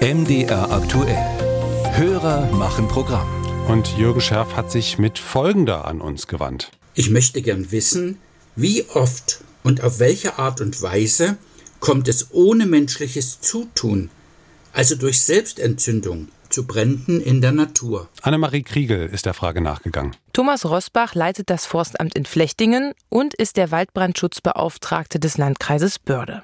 MDR aktuell. Hörer machen Programm. Und Jürgen Scherf hat sich mit folgender an uns gewandt. Ich möchte gern wissen, wie oft und auf welche Art und Weise kommt es ohne menschliches Zutun, also durch Selbstentzündung, zu Bränden in der Natur. Annemarie Kriegel ist der Frage nachgegangen. Thomas Rosbach leitet das Forstamt in Flechtingen und ist der Waldbrandschutzbeauftragte des Landkreises Börde.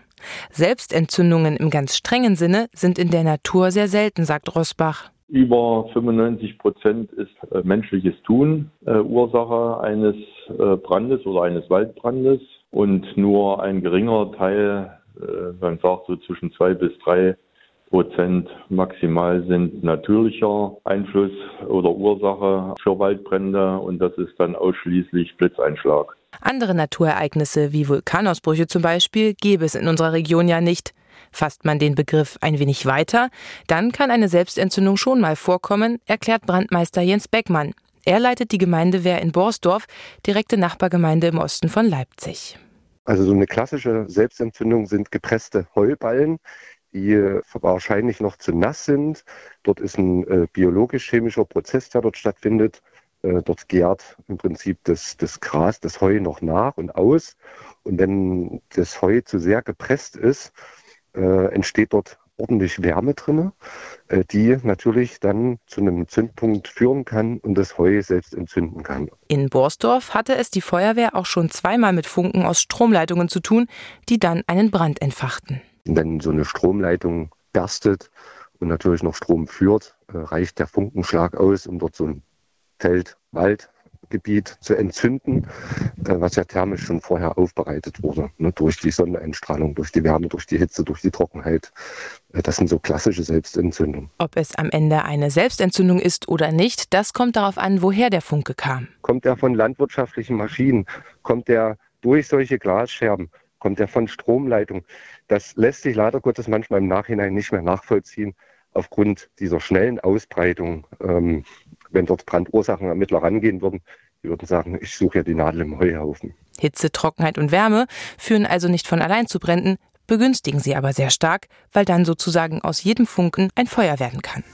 Selbstentzündungen im ganz strengen Sinne sind in der Natur sehr selten, sagt Rosbach. Über 95 Prozent ist äh, menschliches Tun äh, Ursache eines äh, Brandes oder eines Waldbrandes und nur ein geringer Teil, äh, man sagt so zwischen zwei bis drei Prozent maximal sind natürlicher Einfluss oder Ursache für Waldbrände und das ist dann ausschließlich Blitzeinschlag. Andere Naturereignisse wie Vulkanausbrüche zum Beispiel gäbe es in unserer Region ja nicht. Fasst man den Begriff ein wenig weiter, dann kann eine Selbstentzündung schon mal vorkommen, erklärt Brandmeister Jens Beckmann. Er leitet die Gemeindewehr in Borsdorf, direkte Nachbargemeinde im Osten von Leipzig. Also so eine klassische Selbstentzündung sind gepresste Heuballen, die wahrscheinlich noch zu nass sind. Dort ist ein äh, biologisch-chemischer Prozess, der dort stattfindet. Äh, dort gärt im Prinzip das, das Gras, das Heu noch nach und aus. Und wenn das Heu zu sehr gepresst ist, äh, entsteht dort ordentlich Wärme drin, äh, die natürlich dann zu einem Zündpunkt führen kann und das Heu selbst entzünden kann. In Borsdorf hatte es die Feuerwehr auch schon zweimal mit Funken aus Stromleitungen zu tun, die dann einen Brand entfachten. Wenn so eine Stromleitung berstet und natürlich noch Strom führt, äh, reicht der Funkenschlag aus, um dort so ein Feld, Wald, Gebiet zu entzünden, äh, was ja thermisch schon vorher aufbereitet wurde, ne, durch die Sonneneinstrahlung, durch die Wärme, durch die Hitze, durch die Trockenheit. Äh, das sind so klassische Selbstentzündungen. Ob es am Ende eine Selbstentzündung ist oder nicht, das kommt darauf an, woher der Funke kam. Kommt er von landwirtschaftlichen Maschinen? Kommt er durch solche Glasscherben? Kommt er von Stromleitung? Das lässt sich leider Gottes manchmal im Nachhinein nicht mehr nachvollziehen aufgrund dieser schnellen Ausbreitung ähm, wenn dort Brandursachenermittler rangehen würden, die würden sagen, ich suche ja die Nadel im Heuhaufen. Hitze, Trockenheit und Wärme führen also nicht von allein zu Bränden, begünstigen sie aber sehr stark, weil dann sozusagen aus jedem Funken ein Feuer werden kann.